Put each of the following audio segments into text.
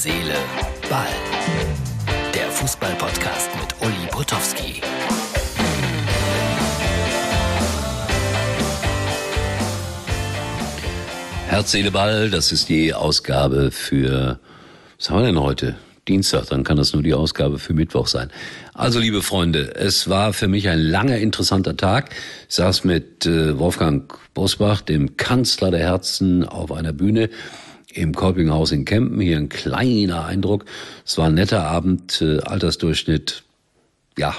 Seele, Ball. Der Fußball-Podcast mit Uli Potowski. Herz, Seele, Ball, das ist die Ausgabe für, was haben wir denn heute? Dienstag, dann kann das nur die Ausgabe für Mittwoch sein. Also, liebe Freunde, es war für mich ein langer, interessanter Tag. Ich saß mit äh, Wolfgang Bosbach, dem Kanzler der Herzen, auf einer Bühne im Kolpinghaus in Kempen. Hier ein kleiner Eindruck. Es war ein netter Abend, äh, Altersdurchschnitt, ja,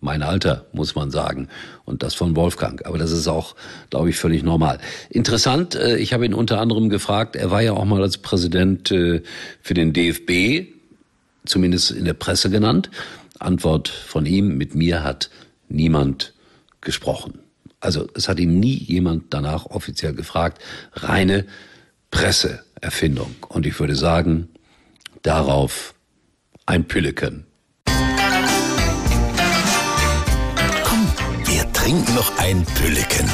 mein Alter, muss man sagen. Und das von Wolfgang. Aber das ist auch, glaube ich, völlig normal. Interessant, äh, ich habe ihn unter anderem gefragt, er war ja auch mal als Präsident äh, für den DFB, zumindest in der Presse genannt. Antwort von ihm, mit mir hat niemand gesprochen. Also es hat ihn nie jemand danach offiziell gefragt. Reine Presseerfindung. Und ich würde sagen, darauf ein Pülleken. Komm, wir trinken noch ein Pülleken.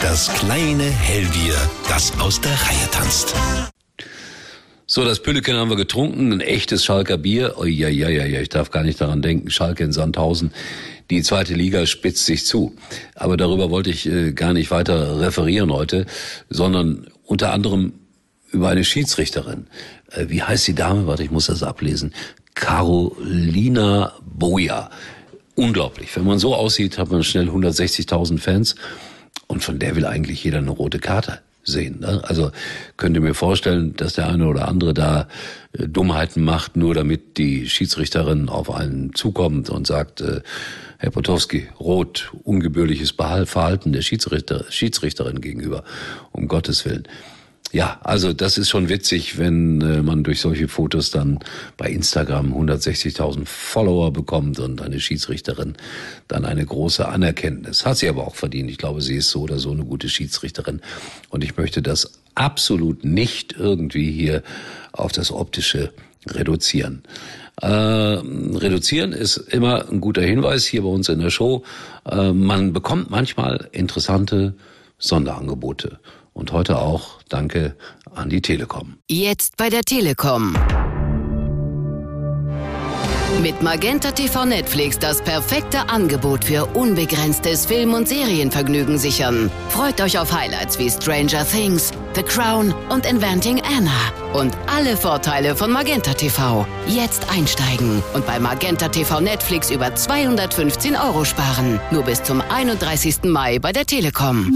Das kleine Hellbier, das aus der Reihe tanzt. So, das Pülleken haben wir getrunken, ein echtes Schalker Bier. Oh, ja, ja, ja, ja, ich darf gar nicht daran denken. Schalke in Sandhausen, die zweite Liga spitzt sich zu. Aber darüber wollte ich äh, gar nicht weiter referieren heute, sondern unter anderem über eine Schiedsrichterin. Äh, wie heißt die Dame? Warte, ich muss das ablesen. Carolina Boja. Unglaublich. Wenn man so aussieht, hat man schnell 160.000 Fans. Und von der will eigentlich jeder eine rote Karte sehen. Ne? Also könnte mir vorstellen, dass der eine oder andere da äh, Dummheiten macht, nur damit die Schiedsrichterin auf einen zukommt und sagt, äh, Herr Potowski, rot, ungebührliches Verhalten der Schiedsrichter, Schiedsrichterin gegenüber, um Gottes Willen. Ja, also das ist schon witzig, wenn äh, man durch solche Fotos dann bei Instagram 160.000 Follower bekommt und eine Schiedsrichterin dann eine große Anerkenntnis. Hat sie aber auch verdient. Ich glaube, sie ist so oder so eine gute Schiedsrichterin. Und ich möchte das absolut nicht irgendwie hier auf das Optische reduzieren. Äh, reduzieren ist immer ein guter Hinweis hier bei uns in der Show. Äh, man bekommt manchmal interessante Sonderangebote. Und heute auch danke an die Telekom. Jetzt bei der Telekom. Mit Magenta TV Netflix das perfekte Angebot für unbegrenztes Film- und Serienvergnügen sichern. Freut euch auf Highlights wie Stranger Things, The Crown und Inventing Anna. Und alle Vorteile von Magenta TV. Jetzt einsteigen und bei Magenta TV Netflix über 215 Euro sparen. Nur bis zum 31. Mai bei der Telekom.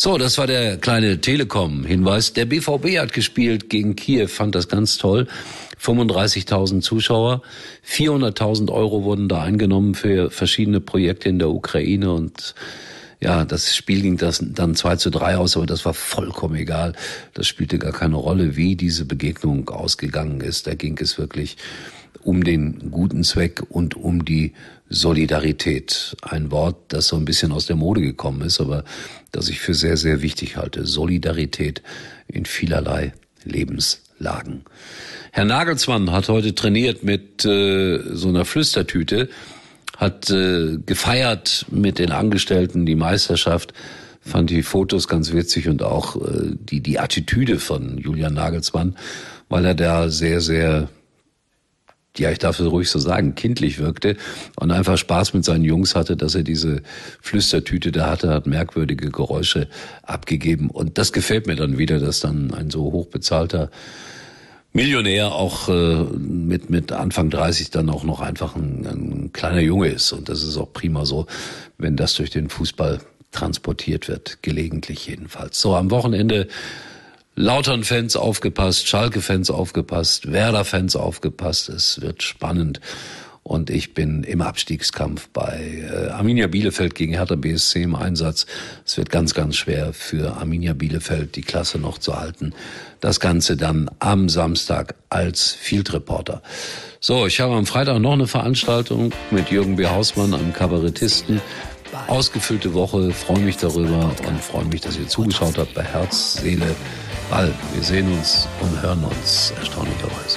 So, das war der kleine Telekom-Hinweis. Der BVB hat gespielt gegen Kiew, fand das ganz toll. 35.000 Zuschauer, 400.000 Euro wurden da eingenommen für verschiedene Projekte in der Ukraine und ja, das Spiel ging das dann 2 zu 3 aus, aber das war vollkommen egal. Das spielte gar keine Rolle, wie diese Begegnung ausgegangen ist. Da ging es wirklich um den guten Zweck und um die Solidarität. Ein Wort, das so ein bisschen aus der Mode gekommen ist, aber das ich für sehr, sehr wichtig halte. Solidarität in vielerlei Lebenslagen. Herr Nagelsmann hat heute trainiert mit äh, so einer Flüstertüte, hat äh, gefeiert mit den Angestellten die Meisterschaft, fand die Fotos ganz witzig und auch äh, die, die Attitüde von Julian Nagelsmann, weil er da sehr, sehr ja, ich darf es ruhig so sagen, kindlich wirkte und einfach Spaß mit seinen Jungs hatte, dass er diese Flüstertüte da hatte, hat merkwürdige Geräusche abgegeben. Und das gefällt mir dann wieder, dass dann ein so hochbezahlter Millionär auch äh, mit, mit Anfang 30 dann auch noch einfach ein, ein kleiner Junge ist. Und das ist auch prima so, wenn das durch den Fußball transportiert wird, gelegentlich jedenfalls. So, am Wochenende Lautern-Fans aufgepasst, Schalke-Fans aufgepasst, Werder-Fans aufgepasst. Es wird spannend. Und ich bin im Abstiegskampf bei äh, Arminia Bielefeld gegen Hertha BSC im Einsatz. Es wird ganz, ganz schwer für Arminia Bielefeld die Klasse noch zu halten. Das Ganze dann am Samstag als Field Reporter. So, ich habe am Freitag noch eine Veranstaltung mit Jürgen B. Hausmann, einem Kabarettisten. Ausgefüllte Woche, freue mich darüber und freue mich, dass ihr zugeschaut habt bei Herz, Seele, Ball. Wir sehen uns und hören uns erstaunlicherweise